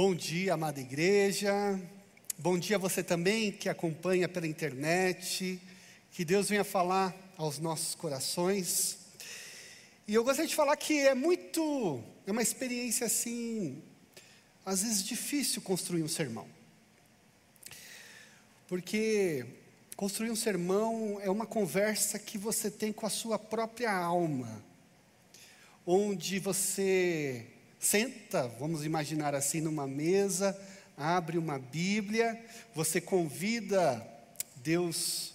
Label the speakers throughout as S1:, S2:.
S1: Bom dia, amada igreja. Bom dia a você também que acompanha pela internet. Que Deus venha falar aos nossos corações. E eu gostaria de falar que é muito, é uma experiência assim, às vezes difícil construir um sermão. Porque construir um sermão é uma conversa que você tem com a sua própria alma, onde você senta, vamos imaginar assim, numa mesa, abre uma Bíblia, você convida Deus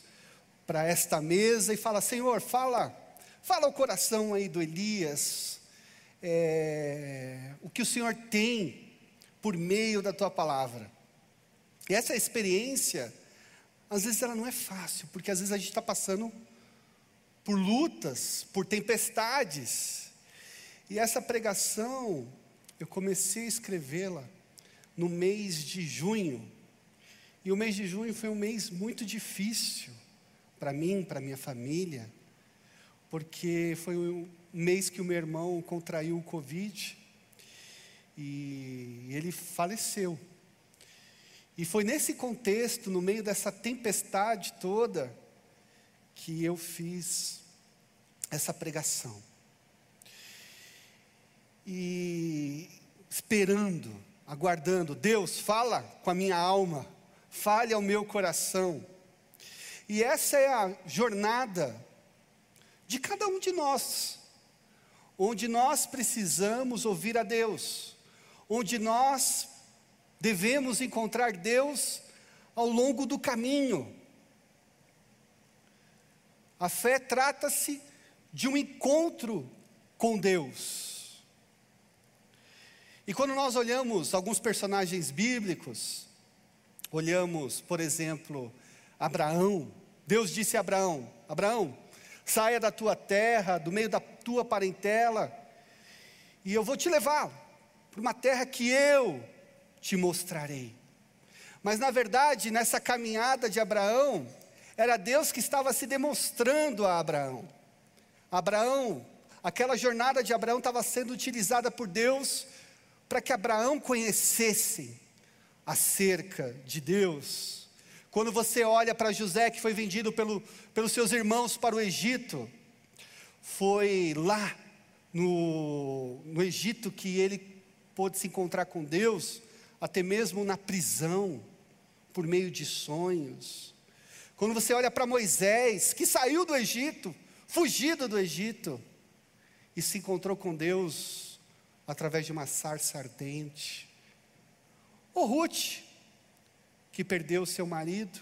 S1: para esta mesa e fala: Senhor, fala, fala o coração aí do Elias, é, o que o Senhor tem por meio da tua palavra. E essa experiência, às vezes ela não é fácil, porque às vezes a gente está passando por lutas, por tempestades, e essa pregação, eu comecei a escrevê-la no mês de junho. E o mês de junho foi um mês muito difícil para mim, para minha família, porque foi um mês que o meu irmão contraiu o Covid e ele faleceu. E foi nesse contexto, no meio dessa tempestade toda, que eu fiz essa pregação e esperando, aguardando. Deus, fala com a minha alma, fale ao meu coração. E essa é a jornada de cada um de nós, onde nós precisamos ouvir a Deus, onde nós devemos encontrar Deus ao longo do caminho. A fé trata-se de um encontro com Deus. E quando nós olhamos alguns personagens bíblicos, olhamos, por exemplo, Abraão, Deus disse a Abraão: Abraão, saia da tua terra, do meio da tua parentela, e eu vou te levar para uma terra que eu te mostrarei. Mas na verdade, nessa caminhada de Abraão, era Deus que estava se demonstrando a Abraão. Abraão, aquela jornada de Abraão estava sendo utilizada por Deus para que Abraão conhecesse acerca de Deus. Quando você olha para José, que foi vendido pelo, pelos seus irmãos para o Egito, foi lá no, no Egito que ele pôde se encontrar com Deus, até mesmo na prisão, por meio de sonhos. Quando você olha para Moisés, que saiu do Egito, fugido do Egito, e se encontrou com Deus através de uma sarça ardente. Ou Ruth, que perdeu seu marido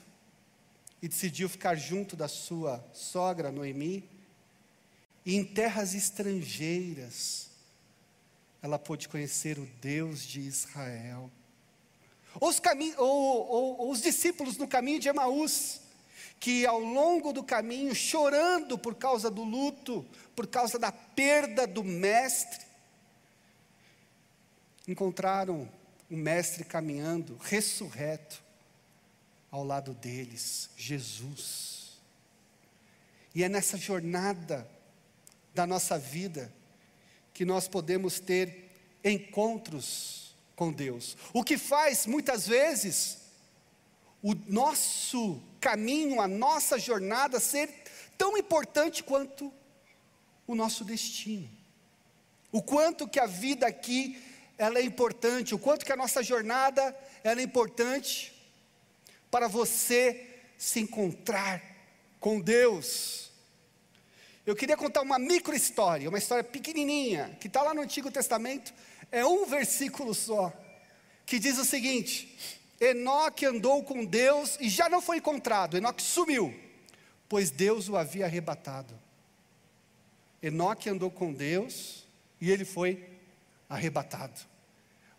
S1: e decidiu ficar junto da sua sogra Noemi, e em terras estrangeiras, ela pôde conhecer o Deus de Israel. Os, ou, ou os discípulos no caminho de Emaús, que ao longo do caminho, chorando por causa do luto, por causa da perda do mestre, encontraram o Mestre caminhando, ressurreto, ao lado deles, Jesus. E é nessa jornada da nossa vida que nós podemos ter encontros com Deus. O que faz muitas vezes o nosso caminho, a nossa jornada ser tão importante quanto o nosso destino. O quanto que a vida aqui ela é importante, o quanto que a nossa jornada é importante para você se encontrar com Deus. Eu queria contar uma micro história, uma história pequenininha, que está lá no Antigo Testamento, é um versículo só, que diz o seguinte: Enoque andou com Deus e já não foi encontrado, Enoque sumiu, pois Deus o havia arrebatado. Enoque andou com Deus e ele foi arrebatado.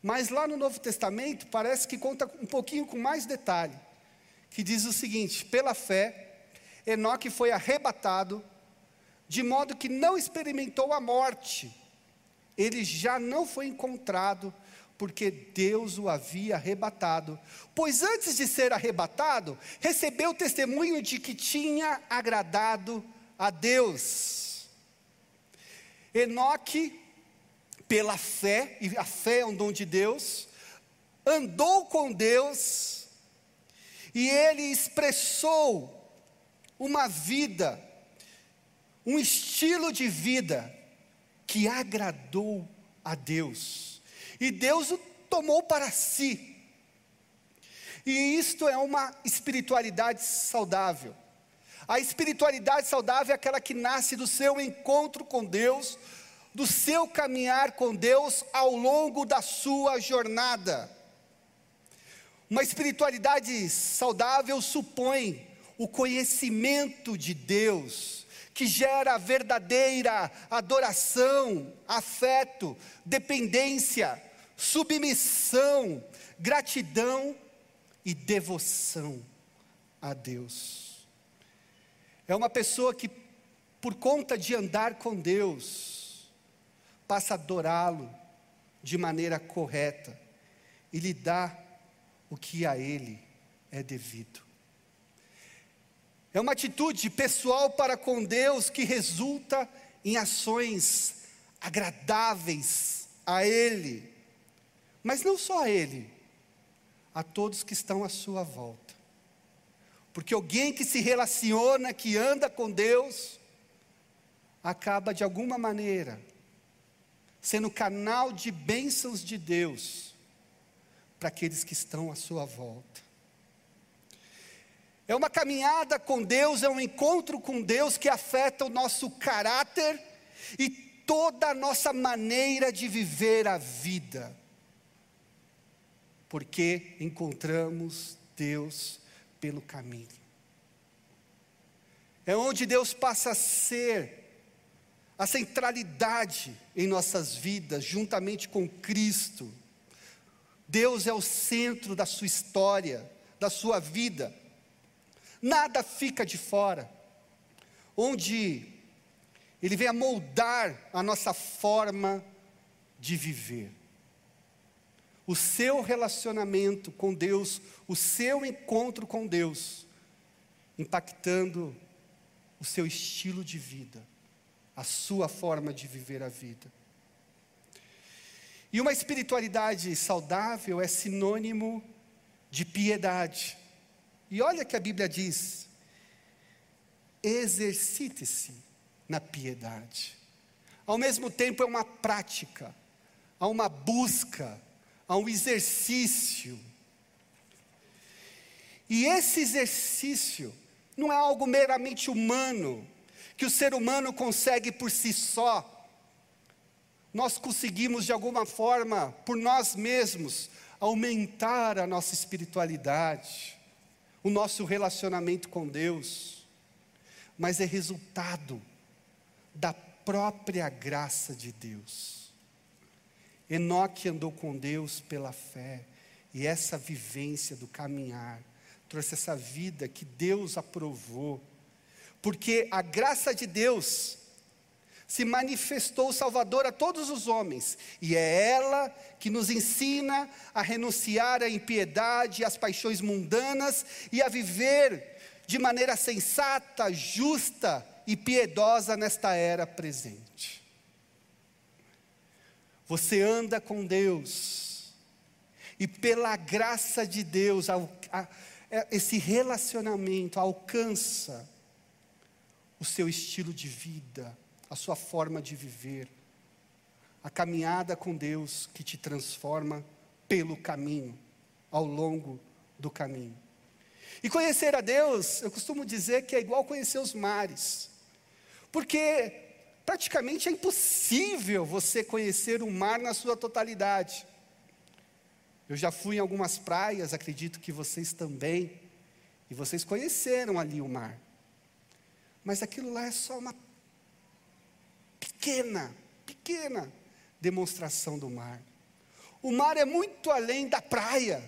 S1: Mas lá no Novo Testamento parece que conta um pouquinho com mais detalhe, que diz o seguinte: pela fé, Enoque foi arrebatado, de modo que não experimentou a morte. Ele já não foi encontrado, porque Deus o havia arrebatado. Pois antes de ser arrebatado, recebeu o testemunho de que tinha agradado a Deus. Enoque pela fé, e a fé é um dom de Deus, andou com Deus e ele expressou uma vida, um estilo de vida que agradou a Deus. E Deus o tomou para si. E isto é uma espiritualidade saudável. A espiritualidade saudável é aquela que nasce do seu encontro com Deus, do seu caminhar com Deus ao longo da sua jornada. Uma espiritualidade saudável supõe o conhecimento de Deus, que gera verdadeira adoração, afeto, dependência, submissão, gratidão e devoção a Deus. É uma pessoa que, por conta de andar com Deus, passa a adorá-lo de maneira correta e lhe dá o que a ele é devido. É uma atitude pessoal para com Deus que resulta em ações agradáveis a Ele, mas não só a Ele, a todos que estão à sua volta. Porque alguém que se relaciona, que anda com Deus, acaba de alguma maneira sendo canal de bênçãos de Deus para aqueles que estão à sua volta. É uma caminhada com Deus, é um encontro com Deus que afeta o nosso caráter e toda a nossa maneira de viver a vida. Porque encontramos Deus pelo caminho. É onde Deus passa a ser a centralidade em nossas vidas, juntamente com Cristo. Deus é o centro da sua história, da sua vida nada fica de fora, onde Ele vem a moldar a nossa forma de viver. O seu relacionamento com Deus, o seu encontro com Deus, impactando o seu estilo de vida, a sua forma de viver a vida. E uma espiritualidade saudável é sinônimo de piedade. E olha que a Bíblia diz: exercite-se na piedade. Ao mesmo tempo, é uma prática, há uma busca, há um exercício. E esse exercício não é algo meramente humano, que o ser humano consegue por si só. Nós conseguimos, de alguma forma, por nós mesmos, aumentar a nossa espiritualidade o nosso relacionamento com Deus, mas é resultado da própria graça de Deus. Enoque andou com Deus pela fé, e essa vivência do caminhar trouxe essa vida que Deus aprovou, porque a graça de Deus se manifestou Salvador a todos os homens, e é ela que nos ensina a renunciar à impiedade, às paixões mundanas e a viver de maneira sensata, justa e piedosa nesta era presente. Você anda com Deus, e pela graça de Deus, é, esse relacionamento alcança o seu estilo de vida, a sua forma de viver, a caminhada com Deus que te transforma pelo caminho, ao longo do caminho. E conhecer a Deus, eu costumo dizer que é igual conhecer os mares, porque praticamente é impossível você conhecer o mar na sua totalidade. Eu já fui em algumas praias, acredito que vocês também, e vocês conheceram ali o mar. Mas aquilo lá é só uma pequena, pequena demonstração do mar. O mar é muito além da praia.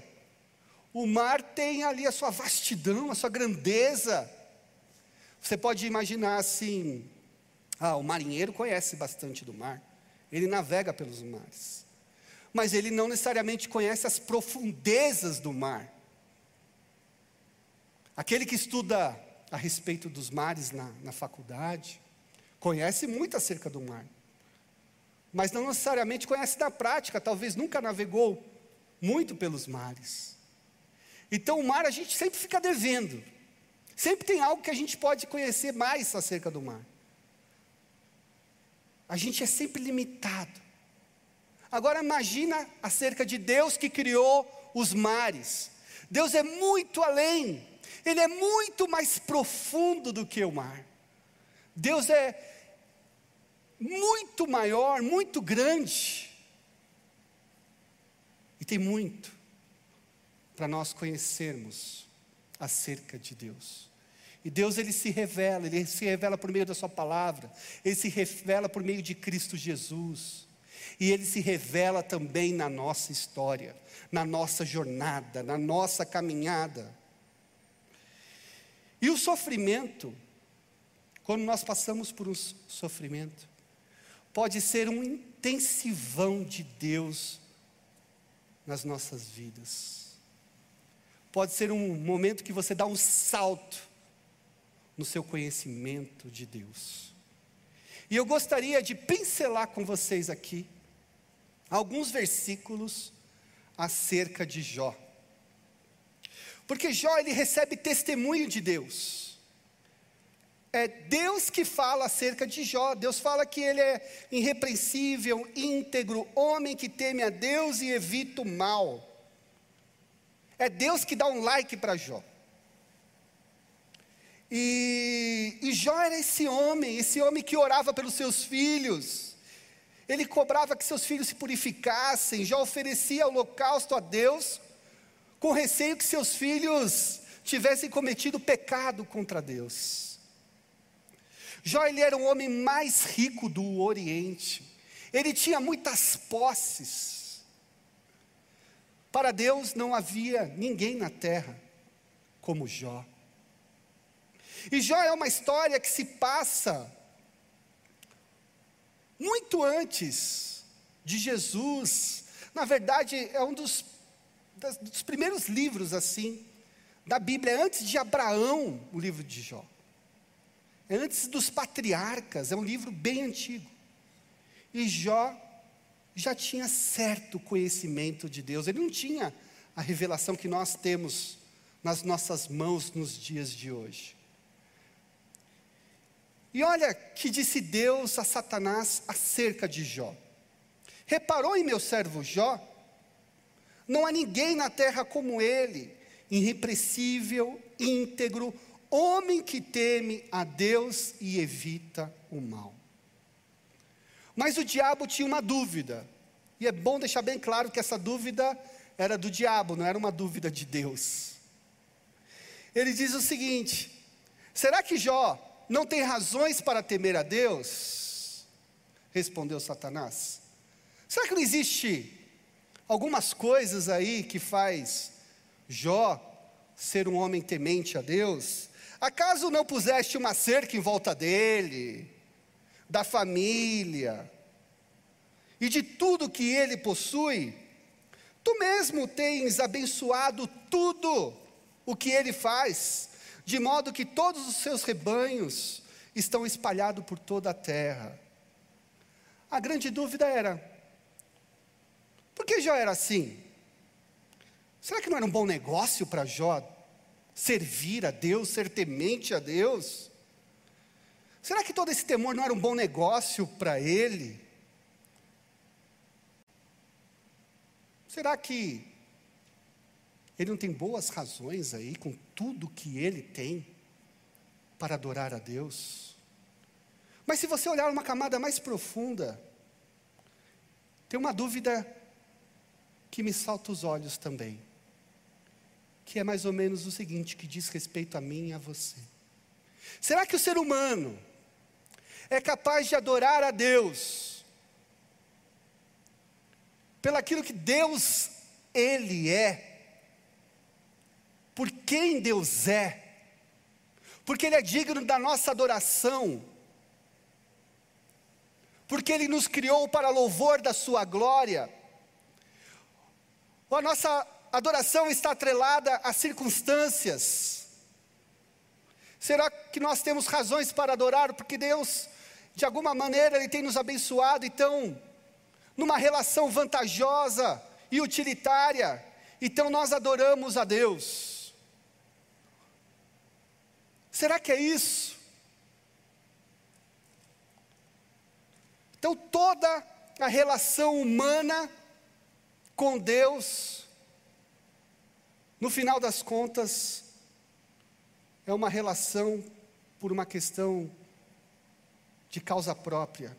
S1: O mar tem ali a sua vastidão, a sua grandeza. Você pode imaginar assim: ah, o marinheiro conhece bastante do mar, ele navega pelos mares, mas ele não necessariamente conhece as profundezas do mar. Aquele que estuda a respeito dos mares na, na faculdade, Conhece muito acerca do mar, mas não necessariamente conhece na prática, talvez nunca navegou muito pelos mares. Então, o mar a gente sempre fica devendo. Sempre tem algo que a gente pode conhecer mais acerca do mar. A gente é sempre limitado. Agora imagina acerca de Deus que criou os mares. Deus é muito além. Ele é muito mais profundo do que o mar. Deus é muito maior, muito grande. E tem muito para nós conhecermos acerca de Deus. E Deus ele se revela, ele se revela por meio da sua palavra, ele se revela por meio de Cristo Jesus. E ele se revela também na nossa história, na nossa jornada, na nossa caminhada. E o sofrimento, quando nós passamos por um sofrimento, pode ser um intensivão de Deus nas nossas vidas. Pode ser um momento que você dá um salto no seu conhecimento de Deus. E eu gostaria de pincelar com vocês aqui alguns versículos acerca de Jó. Porque Jó ele recebe testemunho de Deus. É Deus que fala acerca de Jó. Deus fala que ele é irrepreensível, íntegro, homem que teme a Deus e evita o mal. É Deus que dá um like para Jó. E, e Jó era esse homem, esse homem que orava pelos seus filhos. Ele cobrava que seus filhos se purificassem. Jó oferecia holocausto a Deus, com receio que seus filhos tivessem cometido pecado contra Deus. Jó ele era o homem mais rico do Oriente. Ele tinha muitas posses. Para Deus não havia ninguém na terra como Jó. E Jó é uma história que se passa muito antes de Jesus. Na verdade, é um dos, das, dos primeiros livros assim da Bíblia, é antes de Abraão, o livro de Jó. É antes dos patriarcas, é um livro bem antigo. E Jó já tinha certo conhecimento de Deus, ele não tinha a revelação que nós temos nas nossas mãos nos dias de hoje. E olha que disse Deus a Satanás acerca de Jó: Reparou em meu servo Jó? Não há ninguém na terra como ele, irrepressível, íntegro, homem que teme a Deus e evita o mal. Mas o diabo tinha uma dúvida, e é bom deixar bem claro que essa dúvida era do diabo, não era uma dúvida de Deus. Ele diz o seguinte: será que Jó não tem razões para temer a Deus? Respondeu Satanás. Será que não existe algumas coisas aí que faz Jó ser um homem temente a Deus? Acaso não puseste uma cerca em volta dele, da família e de tudo que ele possui? Tu mesmo tens abençoado tudo o que ele faz de modo que todos os seus rebanhos estão espalhados por toda a terra. A grande dúvida era: por que Jó era assim? Será que não era um bom negócio para Jó servir a Deus, ser temente a Deus? Será que todo esse temor não era um bom negócio para ele? Será que ele não tem boas razões aí, com tudo que ele tem, para adorar a Deus. Mas se você olhar uma camada mais profunda, tem uma dúvida que me salta os olhos também, que é mais ou menos o seguinte, que diz respeito a mim e a você. Será que o ser humano é capaz de adorar a Deus pelaquilo que Deus ele é? por quem Deus é, porque Ele é digno da nossa adoração, porque Ele nos criou para louvor da Sua glória. Ou a nossa adoração está atrelada às circunstâncias. Será que nós temos razões para adorar? Porque Deus, de alguma maneira, Ele tem nos abençoado, então, numa relação vantajosa e utilitária, então nós adoramos a Deus. Será que é isso? Então toda a relação humana com Deus, no final das contas, é uma relação por uma questão de causa própria,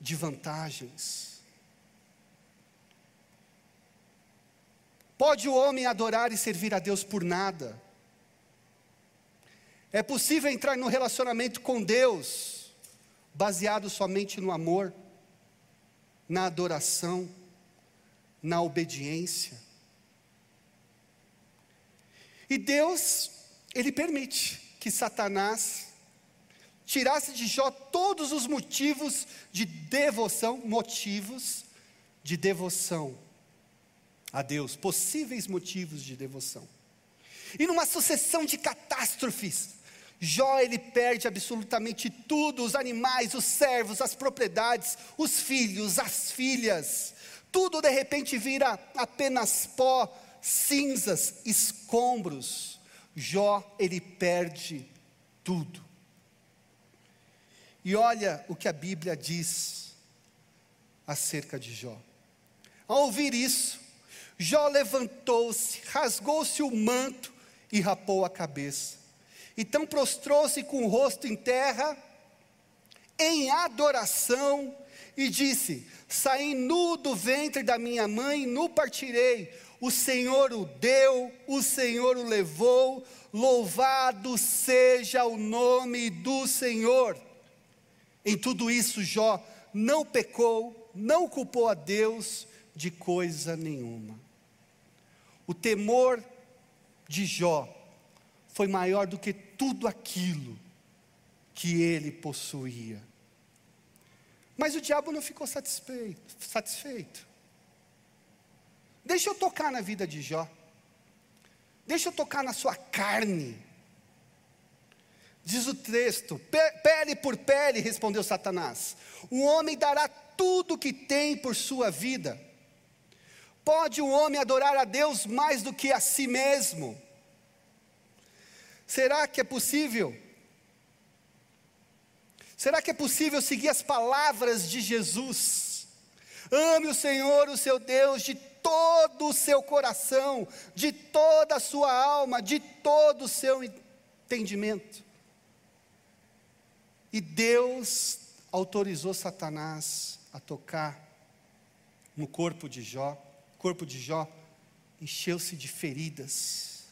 S1: de vantagens. Pode o homem adorar e servir a Deus por nada? É possível entrar no relacionamento com Deus baseado somente no amor, na adoração, na obediência? E Deus, Ele permite que Satanás tirasse de Jó todos os motivos de devoção, motivos de devoção a Deus, possíveis motivos de devoção. E numa sucessão de catástrofes, Jó ele perde absolutamente tudo: os animais, os servos, as propriedades, os filhos, as filhas. Tudo de repente vira apenas pó, cinzas, escombros. Jó ele perde tudo. E olha o que a Bíblia diz acerca de Jó. Ao ouvir isso, Jó levantou-se, rasgou-se o manto e rapou a cabeça. Então prostrou-se com o rosto em terra, em adoração, e disse: Saí nu do ventre da minha mãe, nu partirei. O Senhor o deu, o Senhor o levou, louvado seja o nome do Senhor. Em tudo isso, Jó não pecou, não culpou a Deus de coisa nenhuma. O temor de Jó foi maior do que tudo aquilo que ele possuía. Mas o diabo não ficou satisfeito. satisfeito. Deixa eu tocar na vida de Jó. Deixa eu tocar na sua carne. Diz o texto: pele por pele, respondeu Satanás. O homem dará tudo o que tem por sua vida. Pode o homem adorar a Deus mais do que a si mesmo? Será que é possível? Será que é possível seguir as palavras de Jesus? Ame o Senhor, o seu Deus, de todo o seu coração, de toda a sua alma, de todo o seu entendimento. E Deus autorizou Satanás a tocar no corpo de Jó. O corpo de Jó encheu-se de feridas.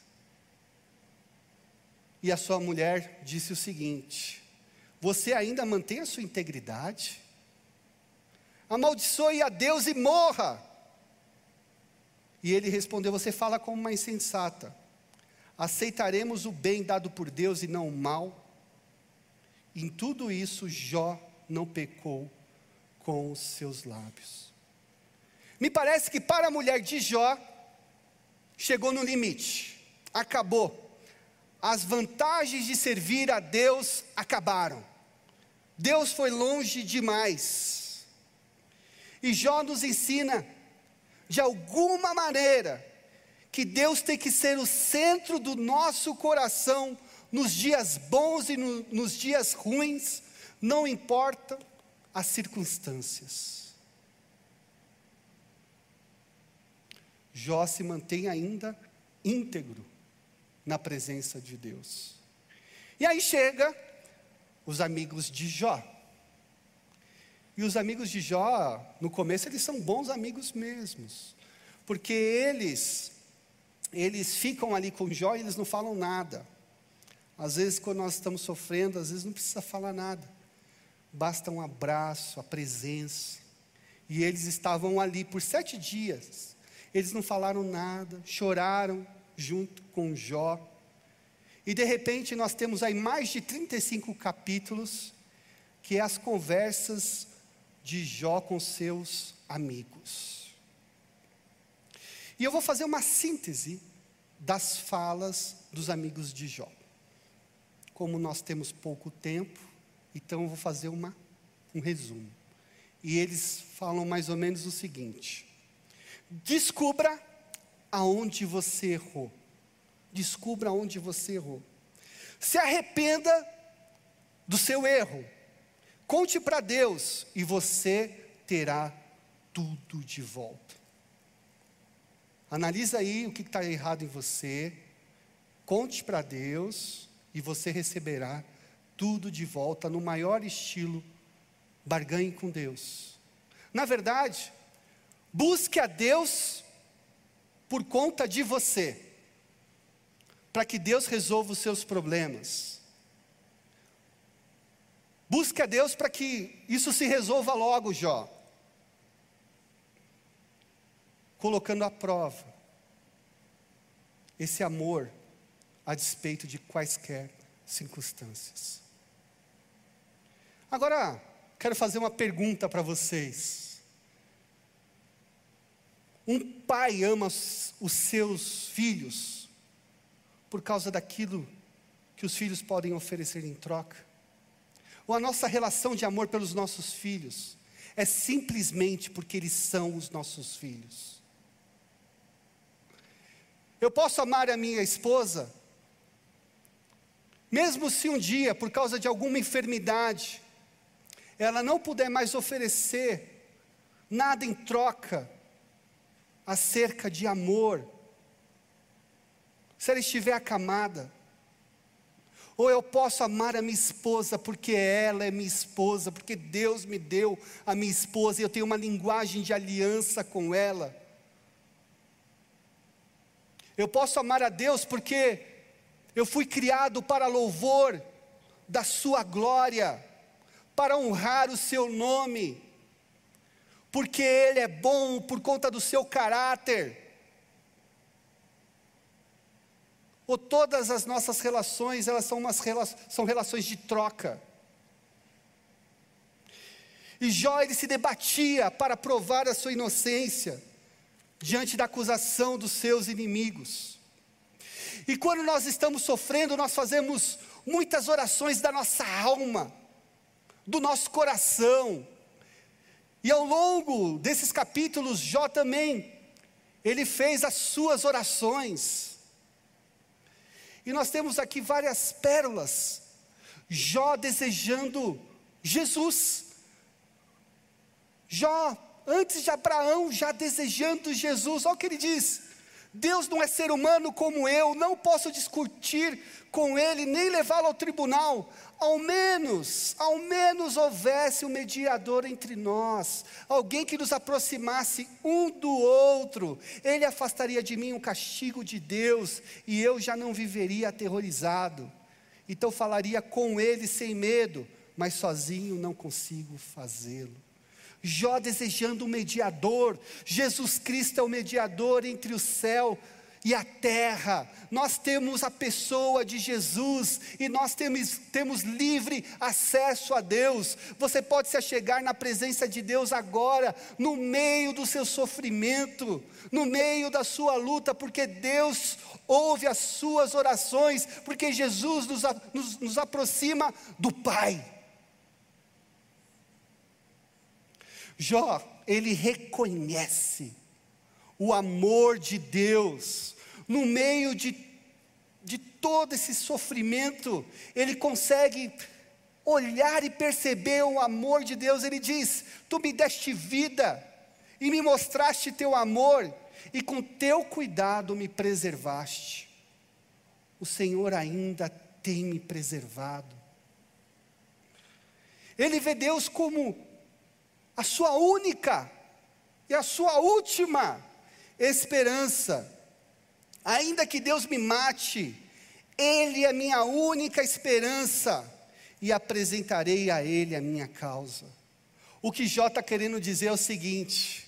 S1: E a sua mulher disse o seguinte: Você ainda mantém a sua integridade? Amaldiçoe a Deus e morra. E ele respondeu: Você fala como uma insensata. Aceitaremos o bem dado por Deus e não o mal? Em tudo isso, Jó não pecou com os seus lábios. Me parece que para a mulher de Jó, chegou no limite, acabou. As vantagens de servir a Deus acabaram. Deus foi longe demais. E Jó nos ensina, de alguma maneira, que Deus tem que ser o centro do nosso coração nos dias bons e no, nos dias ruins, não importa as circunstâncias. Jó se mantém ainda íntegro na presença de Deus. E aí chega os amigos de Jó. E os amigos de Jó, no começo eles são bons amigos mesmos, porque eles eles ficam ali com Jó e eles não falam nada. Às vezes, quando nós estamos sofrendo, às vezes não precisa falar nada, basta um abraço, a presença. E eles estavam ali por sete dias, eles não falaram nada, choraram junto com Jó. E de repente nós temos aí mais de 35 capítulos, que é as conversas de Jó com seus amigos. E eu vou fazer uma síntese das falas dos amigos de Jó. Como nós temos pouco tempo, então eu vou fazer uma, um resumo. E eles falam mais ou menos o seguinte: Descubra aonde você errou. Descubra aonde você errou. Se arrependa do seu erro. Conte para Deus e você terá tudo de volta. Analisa aí o que está errado em você. Conte para Deus e você receberá tudo de volta no maior estilo. Barganhe com Deus. Na verdade, busque a Deus por conta de você, para que Deus resolva os seus problemas. Busque a Deus para que isso se resolva logo, Jó. Colocando à prova esse amor a despeito de quaisquer circunstâncias. Agora, quero fazer uma pergunta para vocês. Um pai ama os seus filhos por causa daquilo que os filhos podem oferecer em troca? Ou a nossa relação de amor pelos nossos filhos é simplesmente porque eles são os nossos filhos? Eu posso amar a minha esposa, mesmo se um dia, por causa de alguma enfermidade, ela não puder mais oferecer nada em troca acerca de amor, se ela estiver acamada, ou eu posso amar a minha esposa porque ela é minha esposa, porque Deus me deu a minha esposa e eu tenho uma linguagem de aliança com ela. Eu posso amar a Deus porque eu fui criado para louvor da Sua glória, para honrar o Seu nome porque Ele é bom por conta do seu caráter. Ou todas as nossas relações, elas são, umas, são relações de troca. E Jó, ele se debatia para provar a sua inocência, diante da acusação dos seus inimigos. E quando nós estamos sofrendo, nós fazemos muitas orações da nossa alma, do nosso coração, e ao longo desses capítulos, Jó também, ele fez as suas orações. E nós temos aqui várias pérolas. Jó desejando Jesus. Jó, antes de Abraão, já desejando Jesus. Olha o que ele diz: Deus não é ser humano como eu, não posso discutir com ele, nem levá-lo ao tribunal ao menos, ao menos houvesse um mediador entre nós, alguém que nos aproximasse um do outro, ele afastaria de mim o castigo de Deus e eu já não viveria aterrorizado. Então falaria com ele sem medo, mas sozinho não consigo fazê-lo. Jó desejando um mediador, Jesus Cristo é o mediador entre o céu e a terra. Nós temos a pessoa de Jesus e nós temos, temos livre acesso a Deus. Você pode se achegar na presença de Deus agora, no meio do seu sofrimento, no meio da sua luta, porque Deus ouve as suas orações, porque Jesus nos, nos, nos aproxima do Pai. Jó, ele reconhece o amor de Deus, no meio de, de todo esse sofrimento, ele consegue olhar e perceber o amor de Deus. Ele diz: Tu me deste vida e me mostraste teu amor, e com teu cuidado me preservaste. O Senhor ainda tem me preservado. Ele vê Deus como a sua única e a sua última esperança. Ainda que Deus me mate, Ele é minha única esperança, e apresentarei a Ele a minha causa. O que Jó está querendo dizer é o seguinte: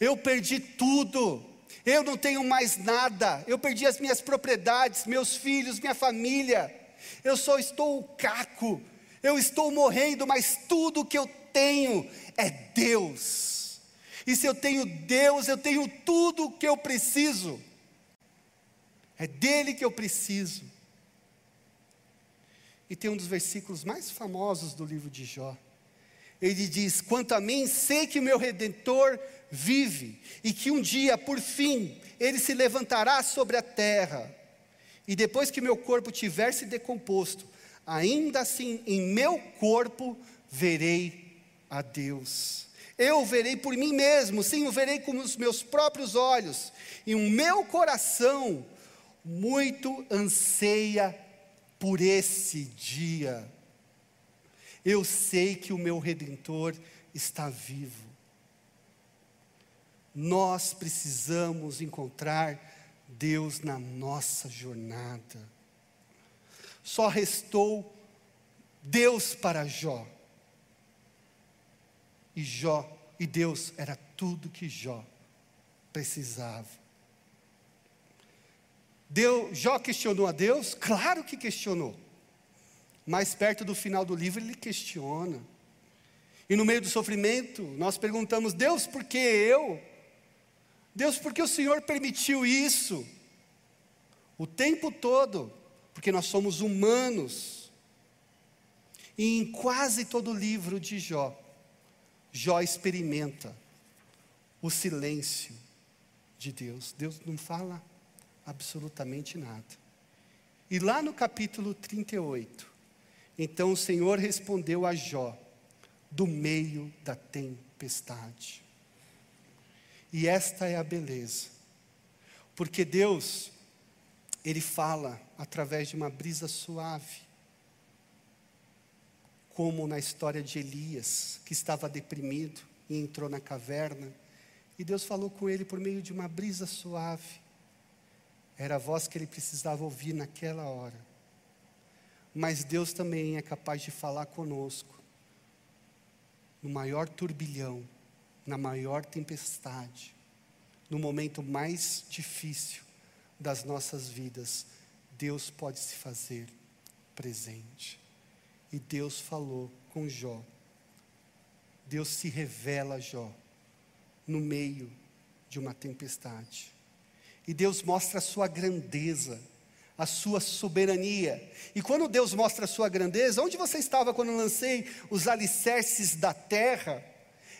S1: eu perdi tudo, eu não tenho mais nada, eu perdi as minhas propriedades, meus filhos, minha família, eu só estou caco, eu estou morrendo, mas tudo que eu tenho é Deus. E se eu tenho Deus, eu tenho tudo o que eu preciso. É dele que eu preciso. E tem um dos versículos mais famosos do livro de Jó. Ele diz: Quanto a mim, sei que o meu redentor vive e que um dia, por fim, ele se levantará sobre a terra. E depois que meu corpo tiver se decomposto, ainda assim em meu corpo verei a Deus. Eu verei por mim mesmo, sim, eu verei com os meus próprios olhos, e o meu coração muito anseia por esse dia. Eu sei que o meu redentor está vivo. Nós precisamos encontrar Deus na nossa jornada. Só restou Deus para Jó. E Jó, e Deus era tudo que Jó precisava. Deus, Jó questionou a Deus? Claro que questionou. Mais perto do final do livro, ele questiona. E no meio do sofrimento, nós perguntamos: Deus, por que eu? Deus, por que o Senhor permitiu isso? O tempo todo, porque nós somos humanos. E em quase todo o livro de Jó, Jó experimenta o silêncio de Deus. Deus não fala absolutamente nada. E lá no capítulo 38, então o Senhor respondeu a Jó, do meio da tempestade. E esta é a beleza, porque Deus, Ele fala através de uma brisa suave, como na história de Elias, que estava deprimido e entrou na caverna, e Deus falou com ele por meio de uma brisa suave. Era a voz que ele precisava ouvir naquela hora. Mas Deus também é capaz de falar conosco no maior turbilhão, na maior tempestade, no momento mais difícil das nossas vidas. Deus pode se fazer presente. E Deus falou com Jó. Deus se revela a Jó no meio de uma tempestade. E Deus mostra a sua grandeza, a sua soberania. E quando Deus mostra a sua grandeza, onde você estava quando lancei os alicerces da terra?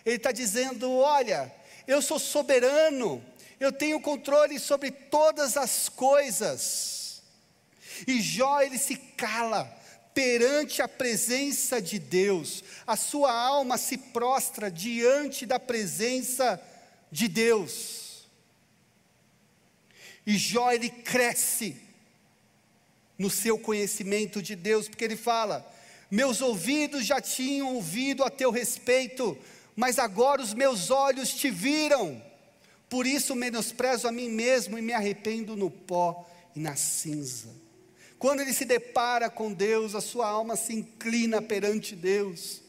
S1: Ele está dizendo: olha, eu sou soberano, eu tenho controle sobre todas as coisas. E Jó, ele se cala perante a presença de Deus, a sua alma se prostra diante da presença de Deus. E Jó ele cresce no seu conhecimento de Deus, porque ele fala: Meus ouvidos já tinham ouvido a teu respeito, mas agora os meus olhos te viram. Por isso menosprezo a mim mesmo e me arrependo no pó e na cinza. Quando ele se depara com Deus, a sua alma se inclina perante Deus.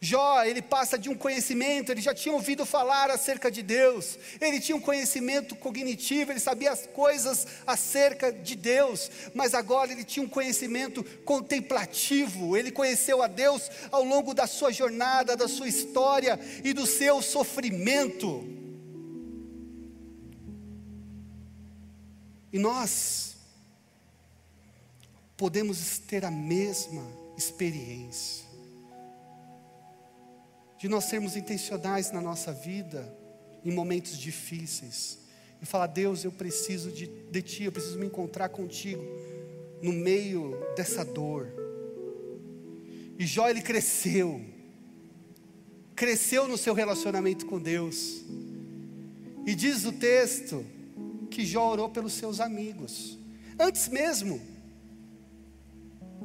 S1: Jó, ele passa de um conhecimento, ele já tinha ouvido falar acerca de Deus, ele tinha um conhecimento cognitivo, ele sabia as coisas acerca de Deus, mas agora ele tinha um conhecimento contemplativo, ele conheceu a Deus ao longo da sua jornada, da sua história e do seu sofrimento. E nós podemos ter a mesma experiência. De nós sermos intencionais na nossa vida, em momentos difíceis, e falar: Deus, eu preciso de, de Ti, eu preciso me encontrar contigo, no meio dessa dor. E Jó, ele cresceu, cresceu no seu relacionamento com Deus, e diz o texto que Jó orou pelos seus amigos, antes mesmo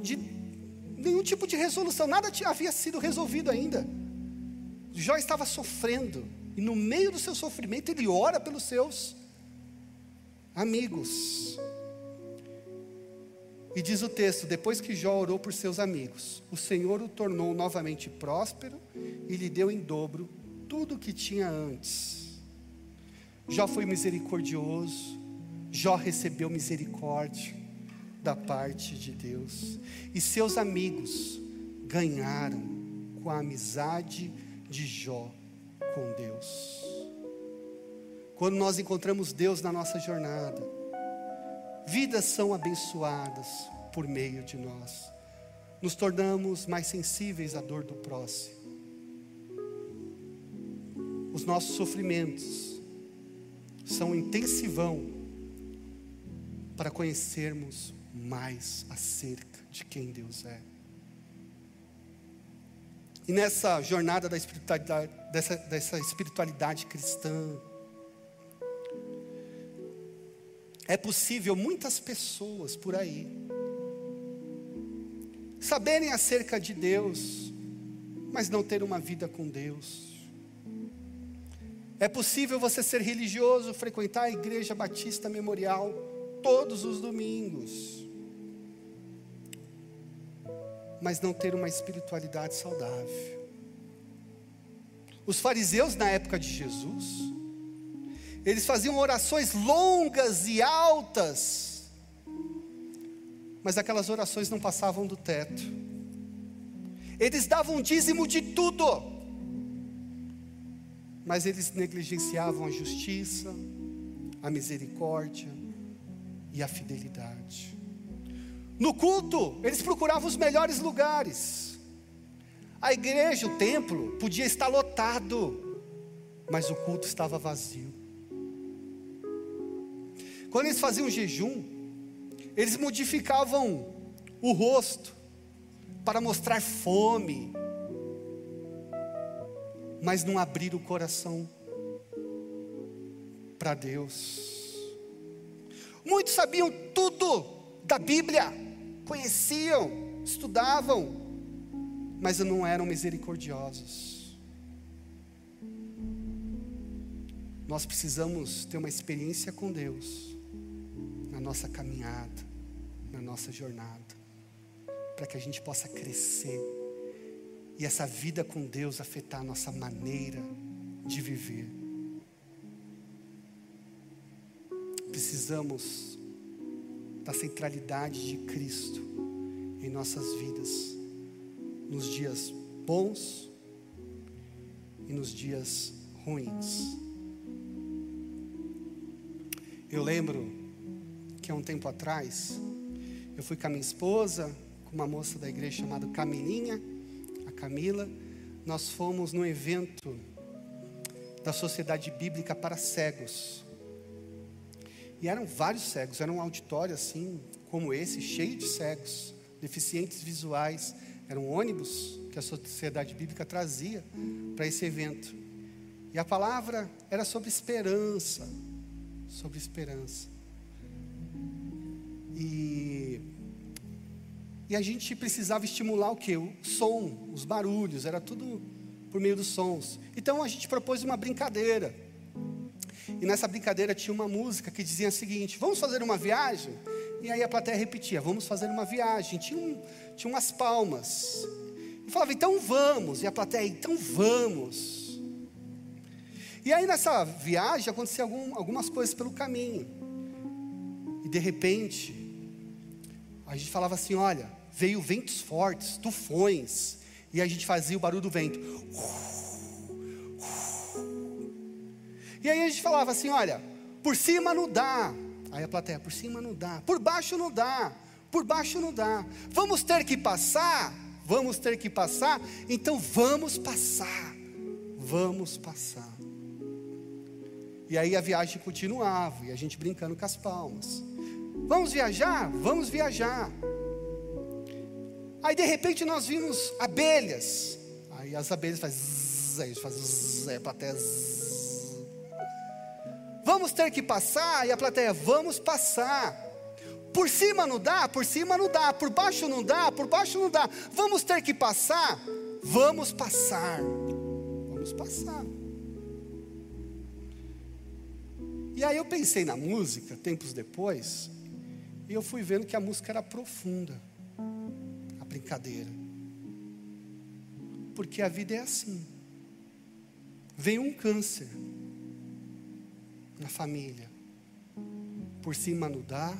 S1: de nenhum tipo de resolução, nada havia sido resolvido ainda. Jó estava sofrendo, e no meio do seu sofrimento ele ora pelos seus amigos. E diz o texto: depois que Jó orou por seus amigos, o Senhor o tornou novamente próspero e lhe deu em dobro tudo o que tinha antes. Jó foi misericordioso, Jó recebeu misericórdia da parte de Deus, e seus amigos ganharam com a amizade de Jó com Deus. Quando nós encontramos Deus na nossa jornada, vidas são abençoadas por meio de nós. Nos tornamos mais sensíveis à dor do próximo. Os nossos sofrimentos são intensivão para conhecermos mais acerca de quem Deus é. E nessa jornada da espiritualidade, dessa, dessa espiritualidade cristã, é possível muitas pessoas por aí saberem acerca de Deus, mas não ter uma vida com Deus. É possível você ser religioso, frequentar a igreja batista memorial todos os domingos, mas não ter uma espiritualidade saudável. Os fariseus na época de Jesus, eles faziam orações longas e altas, mas aquelas orações não passavam do teto. Eles davam dízimo de tudo, mas eles negligenciavam a justiça, a misericórdia e a fidelidade. No culto, eles procuravam os melhores lugares. A igreja, o templo, podia estar lotado, mas o culto estava vazio. Quando eles faziam jejum, eles modificavam o rosto para mostrar fome, mas não abriram o coração para Deus. Muitos sabiam tudo da Bíblia, conheciam, estudavam, mas não eram misericordiosos. Nós precisamos ter uma experiência com Deus na nossa caminhada, na nossa jornada, para que a gente possa crescer e essa vida com Deus afetar a nossa maneira de viver. Precisamos da centralidade de Cristo em nossas vidas, nos dias bons e nos dias ruins. Eu lembro que há um tempo atrás, eu fui com a minha esposa, com uma moça da igreja chamada Camilinha, a Camila, nós fomos num evento da Sociedade Bíblica para Cegos. E eram vários cegos, era um auditório assim, como esse, cheio de cegos, deficientes visuais. Era um ônibus que a Sociedade Bíblica trazia para esse evento. E a palavra era sobre esperança, sobre esperança. E, e a gente precisava estimular o que? O som, os barulhos, era tudo por meio dos sons. Então a gente propôs uma brincadeira. E nessa brincadeira tinha uma música que dizia o seguinte: Vamos fazer uma viagem? E aí a plateia repetia: Vamos fazer uma viagem. Tinha, um, tinha umas palmas. E falava: Então vamos. E a plateia: Então vamos. E aí nessa viagem aconteciam algum, algumas coisas pelo caminho. E de repente, a gente falava assim: Olha, veio ventos fortes, tufões. E a gente fazia o barulho do vento. E aí a gente falava assim: olha, por cima não dá. Aí a plateia, por cima não dá. Por baixo não dá. Por baixo não dá. Vamos ter que passar? Vamos ter que passar? Então vamos passar. Vamos passar. E aí a viagem continuava, e a gente brincando com as palmas. Vamos viajar? Vamos viajar. Aí de repente nós vimos abelhas. Aí as abelhas fazem zzz, aí faz zzz, a plateia zzz. Vamos ter que passar? E a plateia, vamos passar. Por cima não dá, por cima não dá, por baixo não dá, por baixo não dá. Vamos ter que passar? Vamos passar. Vamos passar. E aí eu pensei na música, tempos depois, e eu fui vendo que a música era profunda, a brincadeira. Porque a vida é assim. Vem um câncer, na família. Por cima não dá,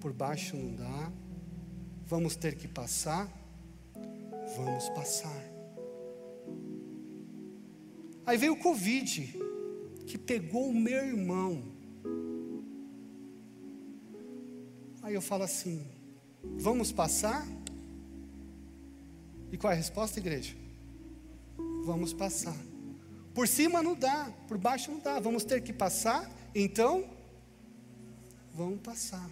S1: por baixo não dá. Vamos ter que passar? Vamos passar. Aí veio o Covid, que pegou o meu irmão. Aí eu falo assim: vamos passar? E qual é a resposta, igreja? Vamos passar. Por cima não dá, por baixo não dá. Vamos ter que passar, então vamos passar.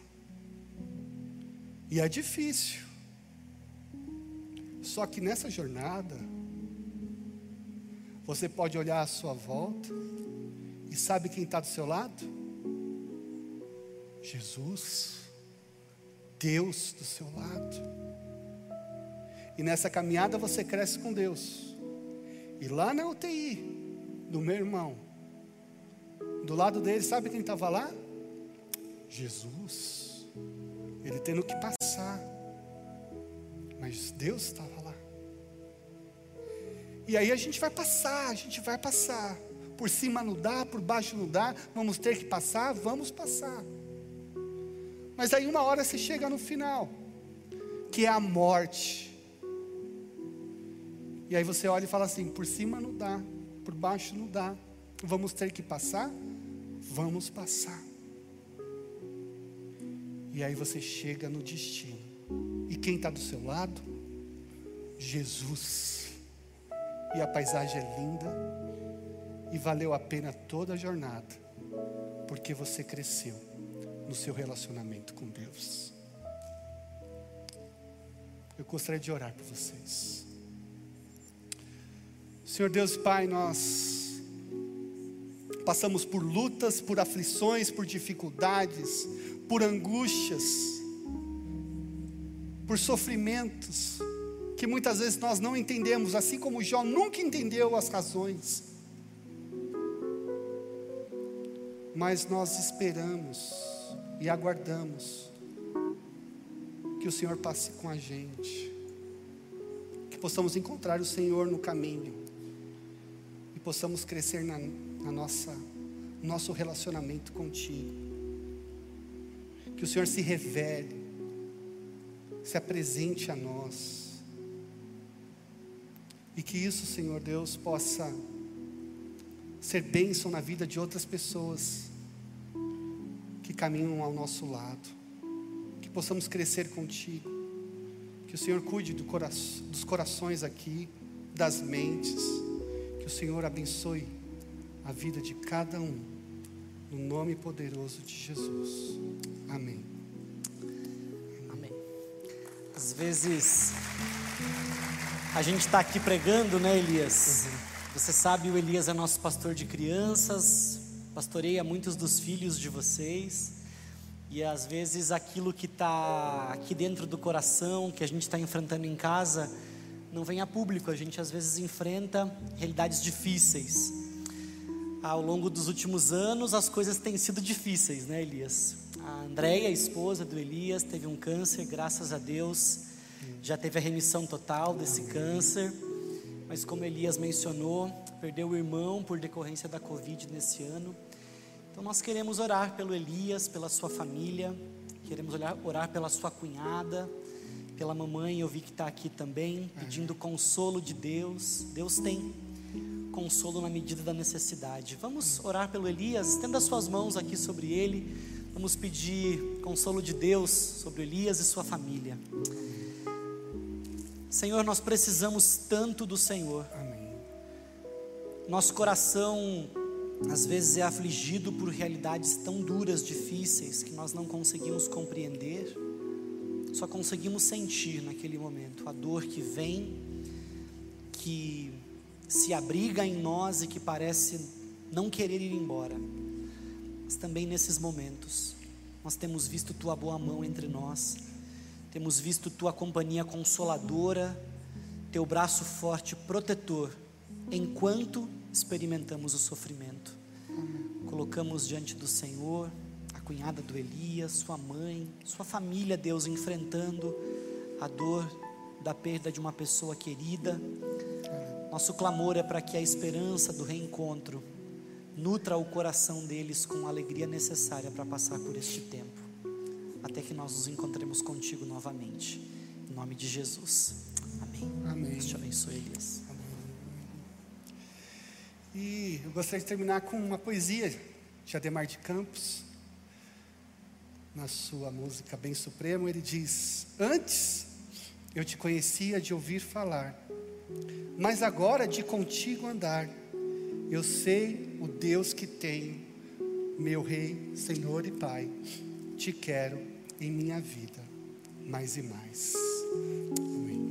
S1: E é difícil. Só que nessa jornada, você pode olhar à sua volta e sabe quem está do seu lado? Jesus, Deus do seu lado. E nessa caminhada você cresce com Deus. E lá na UTI do meu irmão, do lado dele, sabe quem estava lá? Jesus. Ele tendo que passar. Mas Deus estava lá. E aí a gente vai passar, a gente vai passar. Por cima não dá, por baixo não dá, vamos ter que passar, vamos passar. Mas aí uma hora você chega no final, que é a morte. E aí você olha e fala assim: por cima não dá, por baixo não dá. Vamos ter que passar? Vamos passar. E aí você chega no destino. E quem está do seu lado? Jesus. E a paisagem é linda. E valeu a pena toda a jornada. Porque você cresceu no seu relacionamento com Deus. Eu gostaria de orar por vocês. Senhor Deus Pai, nós passamos por lutas, por aflições, por dificuldades, por angústias, por sofrimentos, que muitas vezes nós não entendemos, assim como Jó nunca entendeu as razões. Mas nós esperamos e aguardamos que o Senhor passe com a gente, que possamos encontrar o Senhor no caminho possamos crescer na, na nossa nosso relacionamento contigo. Que o Senhor se revele, se apresente a nós. E que isso, Senhor Deus, possa ser bênção na vida de outras pessoas que caminham ao nosso lado. Que possamos crescer contigo. Que o Senhor cuide do cora dos corações aqui, das mentes o Senhor abençoe a vida de cada um, no nome poderoso de Jesus. Amém.
S2: Amém. Às vezes, a gente está aqui pregando, né, Elias? Uhum. Você sabe, o Elias é nosso pastor de crianças, pastoreia muitos dos filhos de vocês. E às vezes aquilo que está aqui dentro do coração, que a gente está enfrentando em casa, não vem a público, a gente às vezes enfrenta realidades difíceis. Ao longo dos últimos anos, as coisas têm sido difíceis, né, Elias? A Andréia, a esposa do Elias, teve um câncer, graças a Deus, já teve a remissão total desse câncer, mas como Elias mencionou, perdeu o irmão por decorrência da Covid nesse ano. Então nós queremos orar pelo Elias, pela sua família, queremos orar pela sua cunhada, pela mamãe, eu vi que está aqui também, pedindo consolo de Deus. Deus tem consolo na medida da necessidade. Vamos orar pelo Elias, estenda suas mãos aqui sobre ele. Vamos pedir consolo de Deus sobre Elias e sua família. Senhor, nós precisamos tanto do Senhor. Amém. Nosso coração às vezes é afligido por realidades tão duras, difíceis, que nós não conseguimos compreender só conseguimos sentir naquele momento a dor que vem, que se abriga em nós e que parece não querer ir embora. Mas também nesses momentos, nós temos visto tua boa mão entre nós, temos visto tua companhia consoladora, teu braço forte protetor, enquanto experimentamos o sofrimento. Colocamos diante do Senhor cunhada do Elias, sua mãe, sua família, Deus, enfrentando a dor da perda de uma pessoa querida. Nosso clamor é para que a esperança do reencontro nutra o coração deles com a alegria necessária para passar por este tempo, até que nós nos encontremos contigo novamente. Em nome de Jesus. Amém.
S1: Amém.
S2: Deus te abençoe, Elias.
S1: E eu gostaria de terminar com uma poesia de Ademar de Campos na sua música Bem Supremo, ele diz: Antes eu te conhecia de ouvir falar, mas agora de contigo andar, Eu sei o Deus que tenho, meu Rei, Senhor e Pai. Te quero em minha vida, mais e mais. Amém.